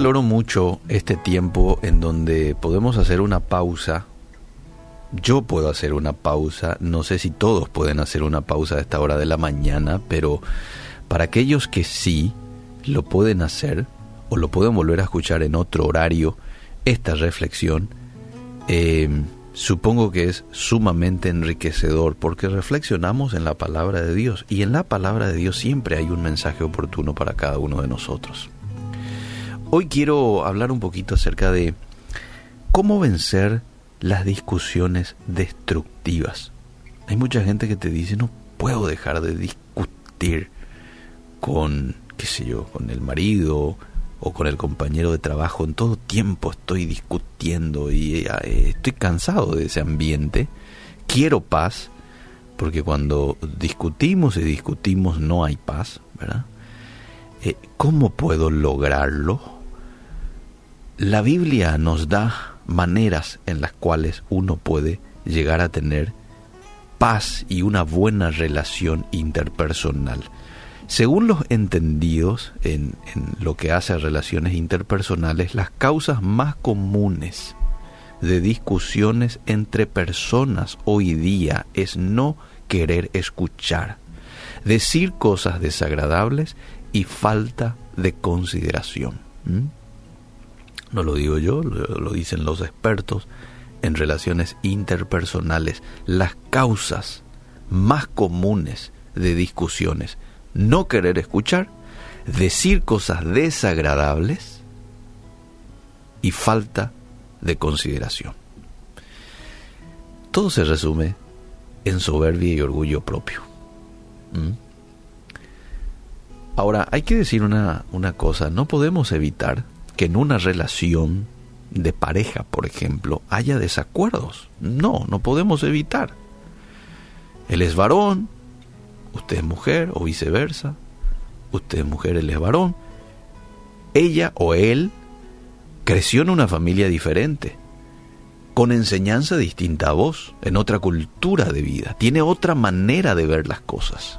valoro mucho este tiempo en donde podemos hacer una pausa. Yo puedo hacer una pausa, no sé si todos pueden hacer una pausa a esta hora de la mañana, pero para aquellos que sí lo pueden hacer o lo pueden volver a escuchar en otro horario, esta reflexión, eh, supongo que es sumamente enriquecedor porque reflexionamos en la palabra de Dios y en la palabra de Dios siempre hay un mensaje oportuno para cada uno de nosotros. Hoy quiero hablar un poquito acerca de cómo vencer las discusiones destructivas. Hay mucha gente que te dice, no puedo dejar de discutir con, qué sé yo, con el marido o con el compañero de trabajo. En todo tiempo estoy discutiendo y eh, estoy cansado de ese ambiente. Quiero paz, porque cuando discutimos y discutimos no hay paz, ¿verdad? Eh, ¿Cómo puedo lograrlo? La Biblia nos da maneras en las cuales uno puede llegar a tener paz y una buena relación interpersonal. Según los entendidos en, lo que hace a relaciones interpersonales, las causas más comunes de discusiones entre personas hoy día es no querer escuchar, decir cosas desagradables y falta de consideración no lo digo yo, lo, dicen los expertos en relaciones interpersonales, las causas más comunes de discusiones, no querer escuchar, decir cosas desagradables y falta de consideración. Todo se resume en soberbia y orgullo propio. ¿Mm? Ahora, hay que decir una, una cosa, no podemos evitar que en una relación de pareja, por ejemplo, haya desacuerdos. No, no podemos evitar. Él es varón, usted es mujer o viceversa. Usted es mujer, él es varón. Ella o él creció en una familia diferente, con enseñanza distinta a vos, en otra cultura de vida. Tiene otra manera de ver las cosas.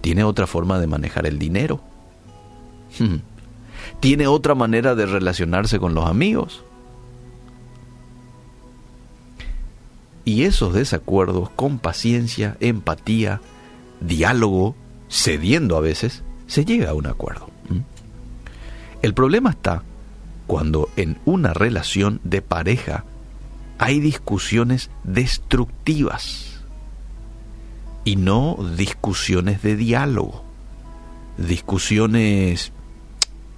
Tiene otra forma de manejar el dinero. Tiene otra manera de relacionarse con los amigos. Y esos desacuerdos con paciencia, empatía, diálogo, cediendo a veces, se llega a un acuerdo. El problema está cuando en una relación de pareja hay discusiones destructivas y no discusiones de diálogo, discusiones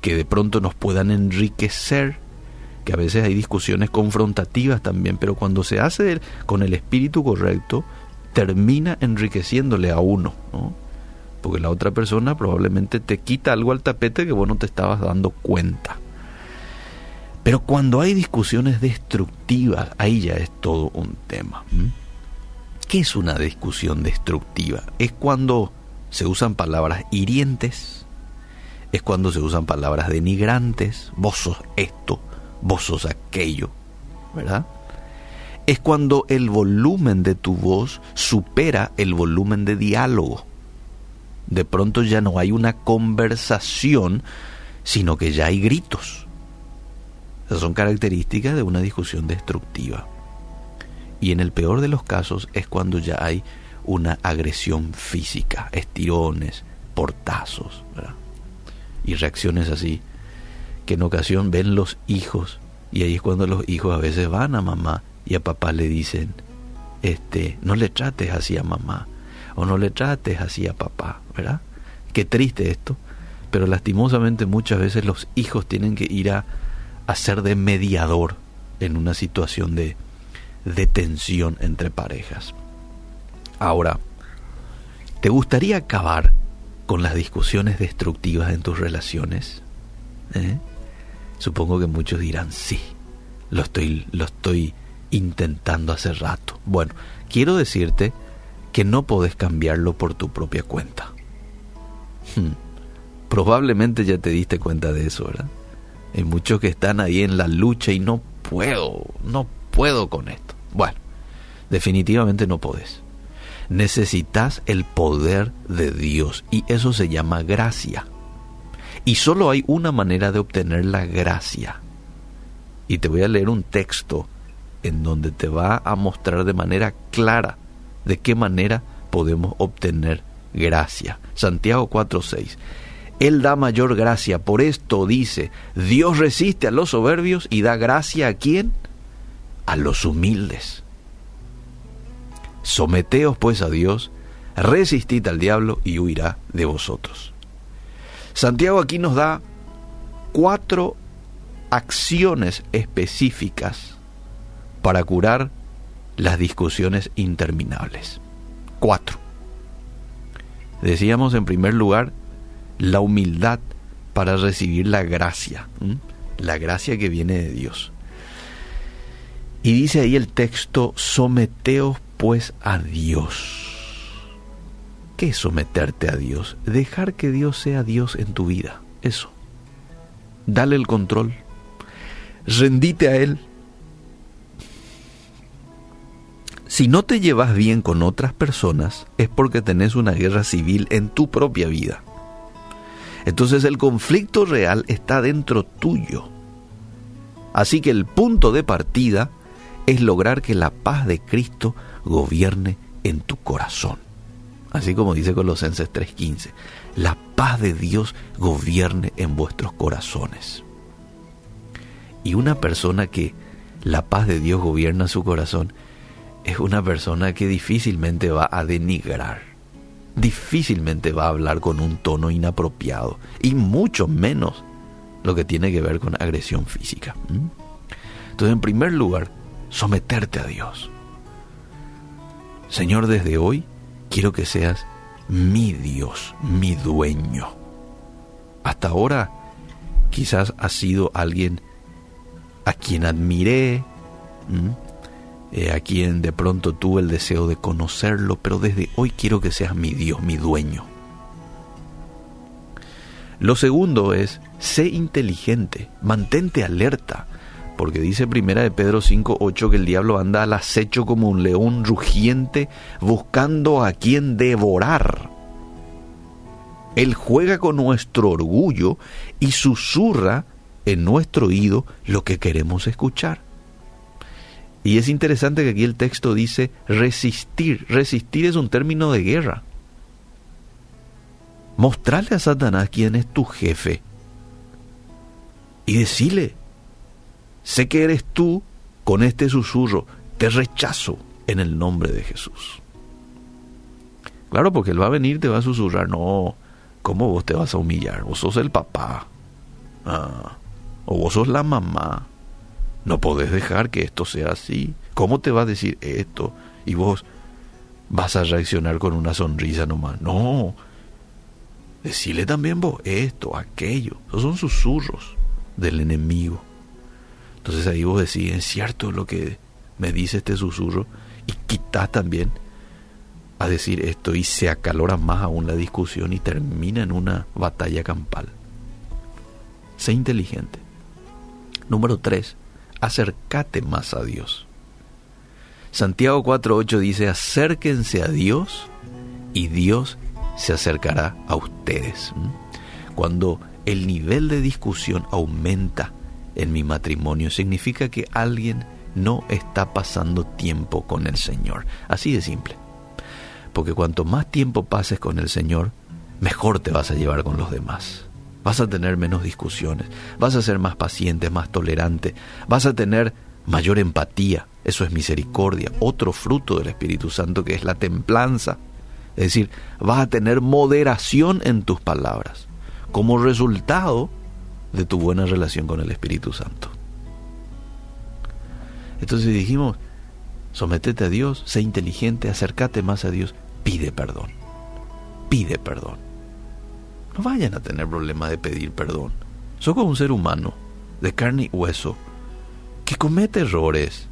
que de pronto nos puedan enriquecer, que a veces hay discusiones confrontativas también, pero cuando se hace con el espíritu correcto, termina enriqueciéndole a uno, porque la otra persona probablemente te quita algo al tapete que vos no te estabas dando cuenta. Pero cuando hay discusiones destructivas, ahí ya es todo un tema. ¿Qué es una discusión destructiva? Es cuando se usan palabras hirientes, es cuando se usan palabras denigrantes, vos sos esto, vos sos aquello, ¿verdad? Es cuando el volumen de tu voz supera el volumen de diálogo. De pronto ya no hay una conversación, sino que ya hay gritos. Esas son características de una discusión destructiva. Y en el peor de los casos es cuando ya hay una agresión física, estirones, portazos, ¿verdad? Y reacciones así, que en ocasión ven los hijos y ahí es cuando los hijos a veces van a mamá y a papá le dicen, este, no le trates así a mamá o no le trates así a papá, ¿verdad? Qué triste esto, pero lastimosamente muchas veces los hijos tienen que ir a, a ser de mediador en una situación de, de tensión entre parejas. Ahora, ¿te gustaría acabar con las discusiones destructivas en tus relaciones? ¿Eh? Supongo que muchos dirán, sí, lo estoy, lo estoy intentando hace rato. Bueno, quiero decirte que no podés cambiarlo por tu propia cuenta. Hmm. Probablemente ya te diste cuenta de eso, ¿verdad? Hay muchos que están ahí en la lucha y no puedo, no puedo con esto. Bueno, definitivamente no podés necesitas el poder de Dios y eso se llama gracia. Y solo hay una manera de obtener la gracia. Y te voy a leer un texto en donde te va a mostrar de manera clara de qué manera podemos obtener gracia. Santiago 4:6. Él da mayor gracia, por esto dice, Dios resiste a los soberbios y da gracia a quién? A los humildes. Someteos pues a Dios, resistid al diablo y huirá de vosotros. Santiago aquí nos da cuatro acciones específicas para curar las discusiones interminables. Cuatro. Decíamos en primer lugar la humildad para recibir la gracia, la gracia que viene de Dios. Y dice ahí el texto, someteos pues a Dios. ¿Qué es someterte a Dios? Dejar que Dios sea Dios en tu vida. Eso. Dale el control. Rendite a Él. Si no te llevas bien con otras personas, es porque tenés una guerra civil en tu propia vida. Entonces el conflicto real está dentro tuyo. Así que el punto de partida es lograr que la paz de Cristo gobierne en tu corazón. Así como dice Colosenses 3:15, la paz de Dios gobierne en vuestros corazones. Y una persona que la paz de Dios gobierna su corazón es una persona que difícilmente va a denigrar, difícilmente va a hablar con un tono inapropiado y mucho menos lo que tiene que ver con agresión física. Entonces, en primer lugar, someterte a Dios. Señor, desde hoy quiero que seas mi Dios, mi dueño. Hasta ahora quizás has sido alguien a quien admiré, eh, a quien de pronto tuve el deseo de conocerlo, pero desde hoy quiero que seas mi Dios, mi dueño. Lo segundo es, sé inteligente, mantente alerta, porque dice primera de Pedro 5:8 que el diablo anda al acecho como un león rugiente buscando a quien devorar. Él juega con nuestro orgullo y susurra en nuestro oído lo que queremos escuchar. Y es interesante que aquí el texto dice resistir. Resistir es un término de guerra. Mostrarle a Satanás quién es tu jefe y decirle, Sé que eres tú con este susurro. Te rechazo en el nombre de Jesús. Claro, porque Él va a venir, te va a susurrar. No, ¿cómo vos te vas a humillar? Vos sos el papá. Ah, o vos sos la mamá. No podés dejar que esto sea así. ¿Cómo te va a decir esto? Y vos vas a reaccionar con una sonrisa nomás. No. Decile también vos esto, aquello. Esos son susurros del enemigo. Entonces ahí vos decís, es cierto lo que me dice este susurro y quitas también a decir esto y se acalora más aún la discusión y termina en una batalla campal. Sé inteligente. Número 3. Acércate más a Dios. Santiago 4.8 dice, acérquense a Dios y Dios se acercará a ustedes. Cuando el nivel de discusión aumenta en mi matrimonio significa que alguien no está pasando tiempo con el Señor. Así de simple. Porque cuanto más tiempo pases con el Señor, mejor te vas a llevar con los demás. Vas a tener menos discusiones, vas a ser más paciente, más tolerante, vas a tener mayor empatía. Eso es misericordia, otro fruto del Espíritu Santo que es la templanza. Es decir, vas a tener moderación en tus palabras. Como resultado, de tu buena relación con el Espíritu Santo. Entonces dijimos, sométete a Dios, sé inteligente, acércate más a Dios, pide perdón. Pide perdón. No vayan a tener problema de pedir perdón. Soy como un ser humano, de carne y hueso, que comete errores.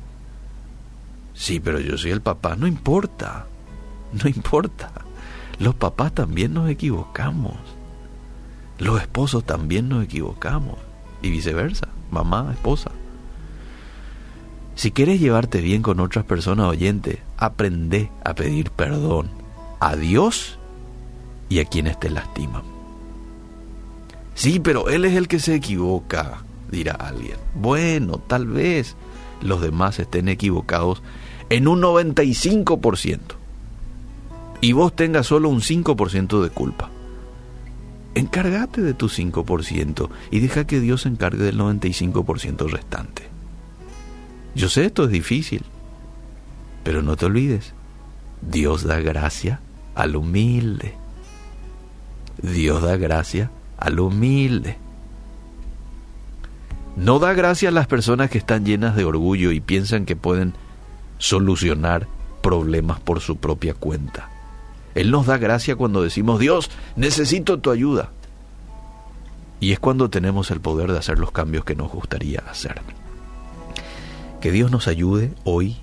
Sí, pero yo soy el papá, no importa. No importa. Los papás también nos equivocamos. Los esposos también nos equivocamos y viceversa, mamá, esposa. Si quieres llevarte bien con otras personas oyente, aprende a pedir perdón a Dios y a quienes te lastiman. Sí, pero él es el que se equivoca, dirá alguien. Bueno, tal vez los demás estén equivocados en un 95% y vos tengas solo un 5% de culpa. Encárgate de tu 5% y deja que Dios se encargue del 95% restante. Yo sé esto es difícil, pero no te olvides, Dios da gracia al humilde. Dios da gracia al humilde. No da gracia a las personas que están llenas de orgullo y piensan que pueden solucionar problemas por su propia cuenta. Él nos da gracia cuando decimos, Dios, necesito tu ayuda. Y es cuando tenemos el poder de hacer los cambios que nos gustaría hacer. Que Dios nos ayude hoy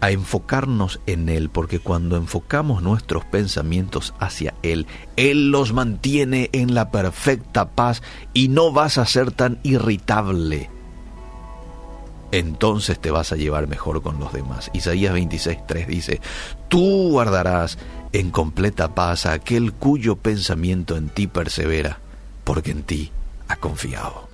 a enfocarnos en Él, porque cuando enfocamos nuestros pensamientos hacia Él, Él los mantiene en la perfecta paz y no vas a ser tan irritable. Entonces te vas a llevar mejor con los demás. Isaías 26.3 dice, tú guardarás en completa paz a aquel cuyo pensamiento en ti persevera, porque en ti ha confiado.